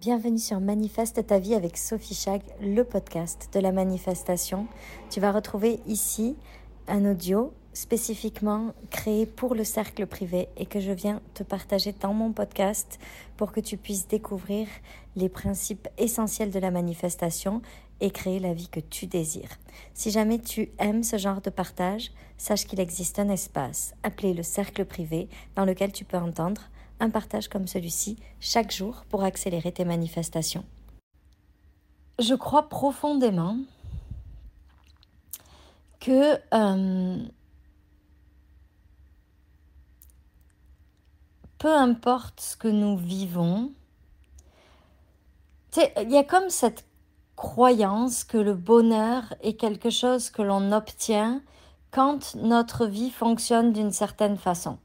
Bienvenue sur Manifeste ta vie avec Sophie Chag, le podcast de la manifestation. Tu vas retrouver ici un audio spécifiquement créé pour le cercle privé et que je viens te partager dans mon podcast pour que tu puisses découvrir les principes essentiels de la manifestation et créer la vie que tu désires. Si jamais tu aimes ce genre de partage, sache qu'il existe un espace appelé le cercle privé dans lequel tu peux entendre un partage comme celui-ci chaque jour pour accélérer tes manifestations. Je crois profondément que euh, peu importe ce que nous vivons, il y a comme cette croyance que le bonheur est quelque chose que l'on obtient quand notre vie fonctionne d'une certaine façon.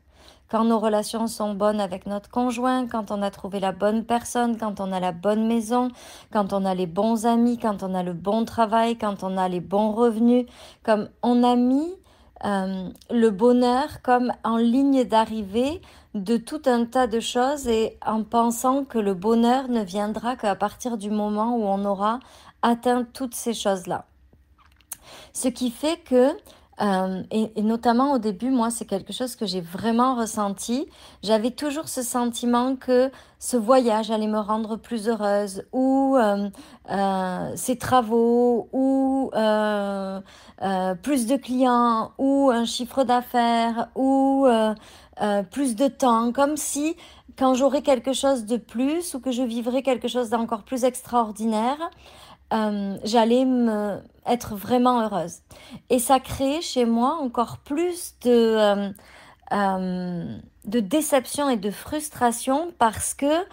Quand nos relations sont bonnes avec notre conjoint, quand on a trouvé la bonne personne, quand on a la bonne maison, quand on a les bons amis, quand on a le bon travail, quand on a les bons revenus, comme on a mis euh, le bonheur comme en ligne d'arrivée de tout un tas de choses et en pensant que le bonheur ne viendra qu'à partir du moment où on aura atteint toutes ces choses-là. Ce qui fait que euh, et, notamment au début, moi, c'est quelque chose que j'ai vraiment ressenti. J'avais toujours ce sentiment que ce voyage allait me rendre plus heureuse, ou euh, euh, ces travaux, ou plus de clients, ou un chiffre d'affaires, ou plus de temps, comme si quand j'aurais quelque chose de plus ou que je vivrais quelque chose d'encore plus extraordinaire, euh, j'allais me, être vraiment heureuse. Et ça crée chez moi encore plus de, euh, euh, de déception et de frustration parce que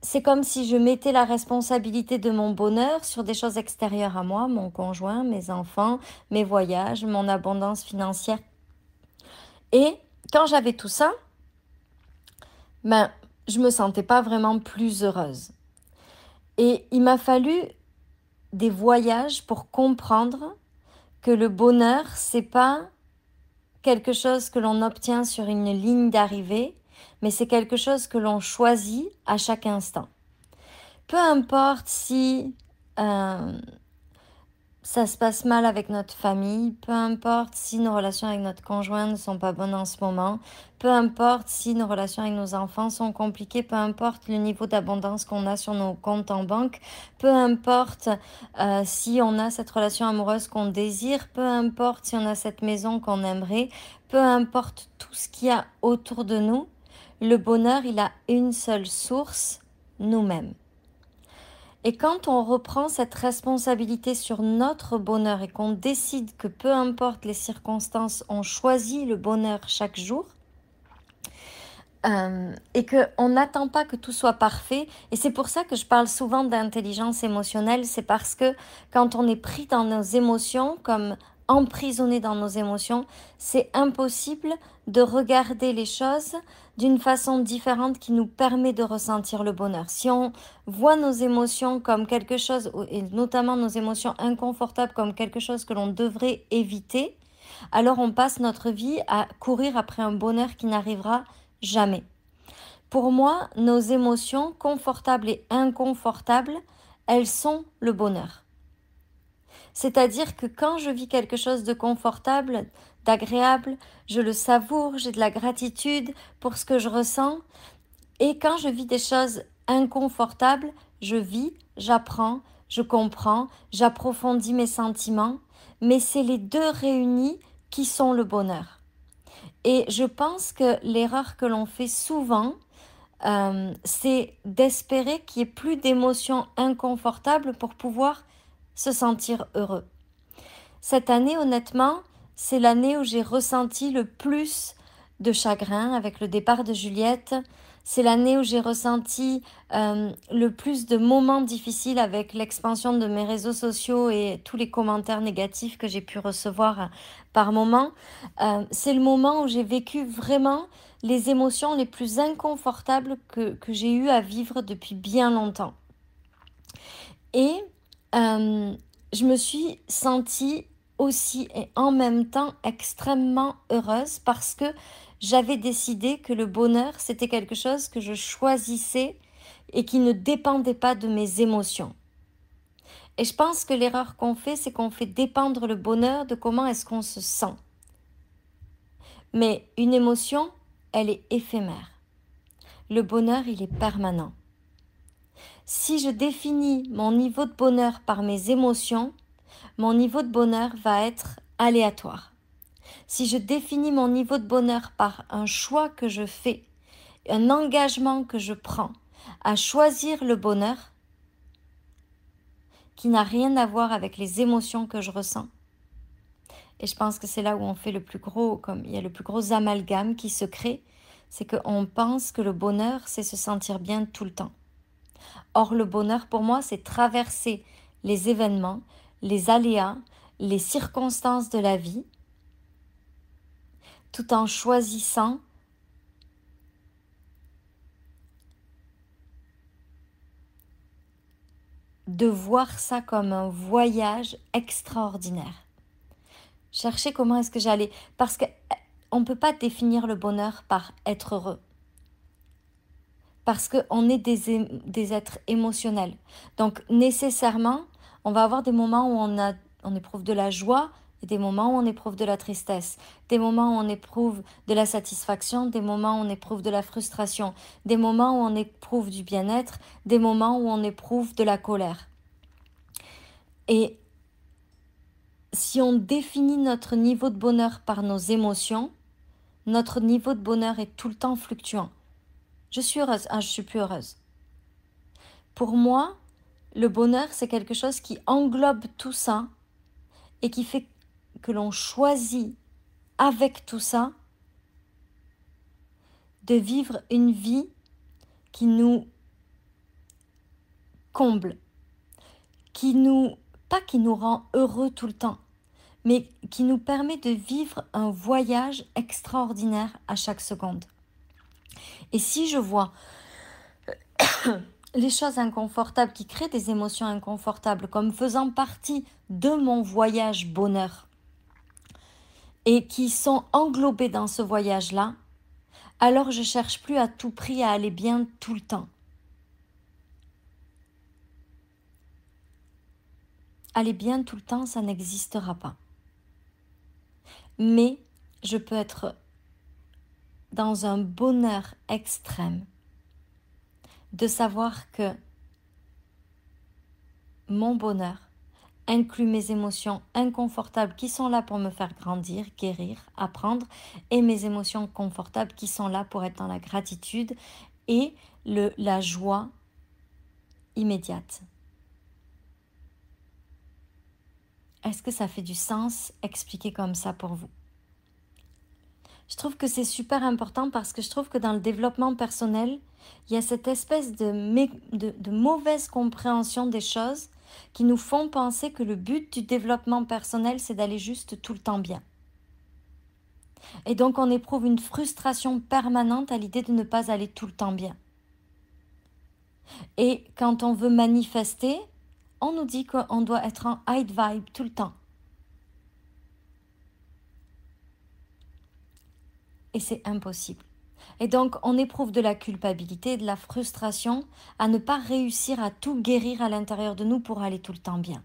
c'est comme si je mettais la responsabilité de mon bonheur sur des choses extérieures à moi, mon conjoint, mes enfants, mes voyages, mon abondance financière. Et quand j'avais tout ça, ben, je me sentais pas vraiment plus heureuse. Et il m'a fallu des voyages pour comprendre que le bonheur, c'est pas quelque chose que l'on obtient sur une ligne d'arrivée, mais c'est quelque chose que l'on choisit à chaque instant. Peu importe si euh, ça se passe mal avec notre famille, peu importe si nos relations avec notre conjoint ne sont pas bonnes en ce moment, peu importe si nos relations avec nos enfants sont compliquées, peu importe le niveau d'abondance qu'on a sur nos comptes en banque, peu importe euh, si on a cette relation amoureuse qu'on désire, peu importe si on a cette maison qu'on aimerait, peu importe tout ce qu'il y a autour de nous, le bonheur, il a une seule source, nous-mêmes. Et quand on reprend cette responsabilité sur notre bonheur et qu'on décide que peu importe les circonstances, on choisit le bonheur chaque jour, euh, et qu'on n'attend pas que tout soit parfait. Et c'est pour ça que je parle souvent d'intelligence émotionnelle, c'est parce que quand on est pris dans nos émotions, comme emprisonné dans nos émotions, c'est impossible de regarder les choses d'une façon différente qui nous permet de ressentir le bonheur. Si on voit nos émotions comme quelque chose, et notamment nos émotions inconfortables comme quelque chose que l'on devrait éviter, alors on passe notre vie à courir après un bonheur qui n'arrivera jamais. Pour moi, nos émotions confortables et inconfortables, elles sont le bonheur. C'est-à-dire que quand je vis quelque chose de confortable, d'agréable, je le savoure, j'ai de la gratitude pour ce que je ressens. Et quand je vis des choses inconfortables, je vis, j'apprends, je comprends, j'approfondis mes sentiments, mais c'est les deux réunis qui sont le bonheur. Et je pense que l'erreur que l'on fait souvent, euh, c'est d'espérer qu'il y ait plus d'émotions inconfortables pour pouvoir se sentir heureux. Cette année, honnêtement, c'est l'année où j'ai ressenti le plus de chagrin avec le départ de Juliette. C'est l'année où j'ai ressenti euh, le plus de moments difficiles avec l'expansion de mes réseaux sociaux et tous les commentaires négatifs que j'ai pu recevoir par moment. Euh, c'est le moment où j'ai vécu vraiment les émotions les plus inconfortables que, que j'ai eu à vivre depuis bien longtemps. Et euh, je me suis sentie aussi et en même temps extrêmement heureuse parce que j'avais décidé que le bonheur, c'était quelque chose que je choisissais et qui ne dépendait pas de mes émotions. Et je pense que l'erreur qu'on fait, c'est qu'on fait dépendre le bonheur de comment est-ce qu'on se sent. Mais une émotion, elle est éphémère. Le bonheur, il est permanent. Si je définis mon niveau de bonheur par mes émotions, mon niveau de bonheur va être aléatoire. Si je définis mon niveau de bonheur par un choix que je fais, un engagement que je prends à choisir le bonheur, qui n'a rien à voir avec les émotions que je ressens. Et je pense que c'est là où on fait le plus gros, comme il y a le plus gros amalgame qui se crée, c'est qu'on pense que le bonheur, c'est se sentir bien tout le temps. Or, le bonheur, pour moi, c'est traverser les événements, les aléas, les circonstances de la vie, tout en choisissant de voir ça comme un voyage extraordinaire. Chercher comment est-ce que j'allais. Parce qu'on eh, ne peut pas définir le bonheur par être heureux. Parce qu'on est des, des, êtres émotionnels. Donc nécessairement, on va avoir des moments où on, a, on éprouve de la joie, et des moments où on éprouve de la tristesse, des moments où on éprouve de la satisfaction, des moments où on éprouve de la frustration, des moments où on éprouve du bien-être, des moments où on éprouve de la colère. Et si on définit notre niveau de bonheur par nos émotions, notre niveau de bonheur est tout le temps fluctuant. Je suis heureuse, ah, je suis plus heureuse. Pour moi, le bonheur, c'est quelque chose qui englobe tout ça et qui fait que l'on choisit avec tout ça de vivre une vie qui nous comble, qui nous, pas qui nous rend heureux tout le temps, mais qui nous permet de vivre un voyage extraordinaire à chaque seconde. Et si je vois les choses inconfortables qui créent des émotions inconfortables comme faisant partie de mon voyage bonheur, et qui sont englobés dans ce voyage-là, alors je cherche plus à tout prix à aller bien tout le temps. Aller bien tout le temps, ça n'existera pas. Mais je peux être dans un bonheur extrême de savoir que mon bonheur inclut mes émotions inconfortables qui sont là pour me faire grandir, guérir, apprendre, et mes émotions confortables qui sont là pour être dans la gratitude et la joie immédiate. Est-ce que ça fait du sens expliquer comme ça pour vous? Je trouve que c'est super important parce que je trouve que dans le développement personnel, il y a cette espèce de, mauvaise compréhension des choses qui nous font penser que le but du développement personnel, c'est d'aller juste tout le temps bien. Et donc on éprouve une frustration permanente à l'idée de ne pas aller tout le temps bien. Et quand on veut manifester, on nous dit qu'on doit être en high vibe tout le temps. Et c'est impossible. Et donc, on éprouve de la culpabilité, de la frustration à ne pas réussir à tout guérir à l'intérieur de nous pour aller tout le temps bien.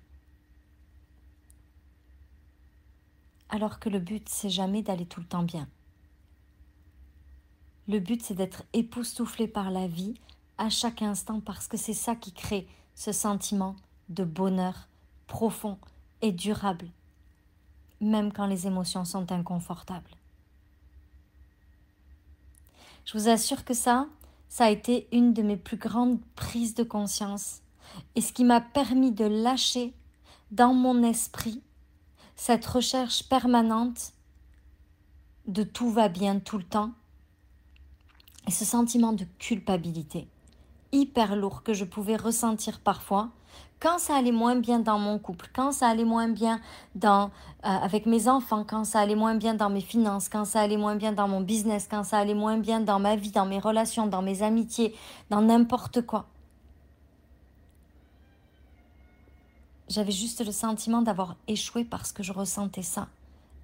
Alors que le but, c'est jamais d'aller tout le temps bien. Le but, c'est d'être époustouflé par la vie à chaque instant parce que c'est ça qui crée ce sentiment de bonheur profond et durable, même quand les émotions sont inconfortables. Je vous assure que ça, ça a été une de mes plus grandes prises de conscience. Et ce qui m'a permis de lâcher dans mon esprit cette recherche permanente de tout va bien tout le temps et ce sentiment de culpabilité hyper lourd que je pouvais ressentir parfois quand ça allait moins bien dans mon couple, quand ça allait moins bien dans, euh, avec mes enfants, quand ça allait moins bien dans mes finances, quand ça allait moins bien dans mon business, quand ça allait moins bien dans ma vie, dans mes relations, dans mes amitiés, dans n'importe quoi. J'avais juste le sentiment d'avoir échoué parce que je ressentais ça,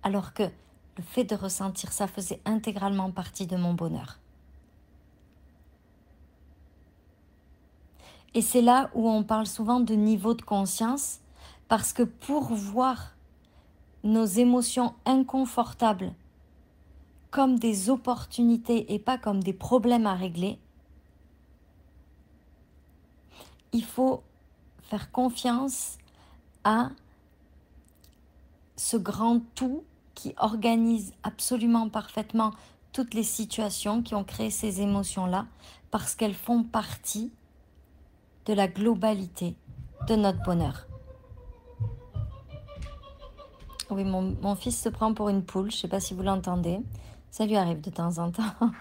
alors que le fait de ressentir ça faisait intégralement partie de mon bonheur. Et c'est là où on parle souvent de niveau de conscience, parce que pour voir nos émotions inconfortables comme des opportunités et pas comme des problèmes à régler, il faut faire confiance à ce grand tout qui organise absolument parfaitement toutes les situations qui ont créé ces émotions-là, parce qu'elles font partie de la globalité de notre bonheur. Oui, mon, fils se prend pour une poule, je ne sais pas si vous l'entendez. Ça lui arrive de temps en temps.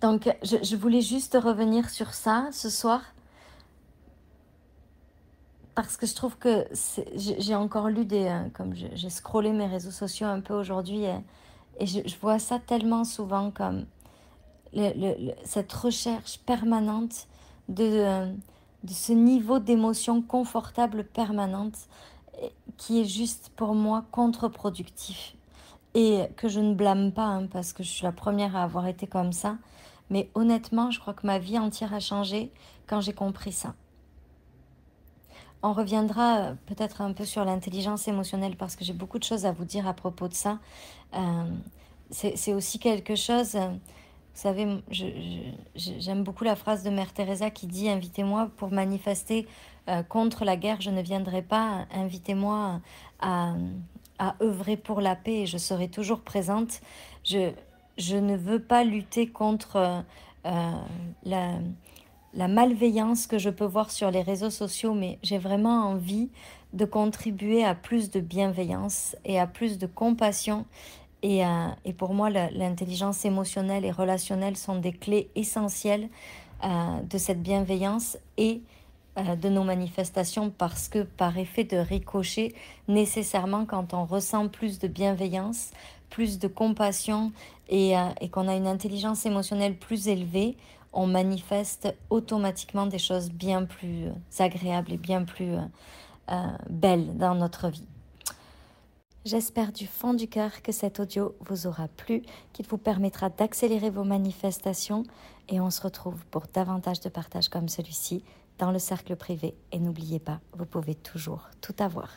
Donc, je, voulais juste revenir sur ça ce soir. Parce que je trouve que j'ai encore lu des... Euh, comme j'ai scrollé mes réseaux sociaux un peu aujourd'hui et, je, vois ça tellement souvent comme cette recherche permanente de, de ce niveau d'émotion confortable permanente qui est juste pour moi contre-productif. Et que je ne blâme pas, hein, parce que je suis la première à avoir été comme ça. Mais honnêtement, je crois que ma vie entière a changé quand j'ai compris ça. On reviendra euh, peut-être un peu sur l'intelligence émotionnelle parce que j'ai beaucoup de choses à vous dire à propos de ça. Euh, c'est aussi quelque chose, euh, savez, j'aime beaucoup la phrase de Mère Teresa qui dit Invitez-moi pour manifester euh, contre la guerre, je ne viendrai pas. Invitez-moi à, œuvrer pour la paix et je serai toujours présente. Je, ne veux pas lutter contre euh, la, la malveillance que je peux voir sur les réseaux sociaux, mais j'ai vraiment envie de contribuer à plus de bienveillance et à plus de compassion et, euh, et pour moi, l'intelligence émotionnelle et relationnelle sont des clés essentielles euh, de cette bienveillance et euh, de nos manifestations parce que par effet de ricochet, nécessairement quand on ressent plus de bienveillance, plus de compassion et qu'on a une intelligence émotionnelle plus élevée, on manifeste automatiquement des choses bien plus agréables et bien plus belles dans notre vie. J'espère du fond du cœur que cet audio vous aura plu, qu'il vous permettra d'accélérer vos manifestations et on se retrouve pour davantage de partages comme celui-ci dans le cercle privé. Et n'oubliez pas, vous pouvez toujours tout avoir.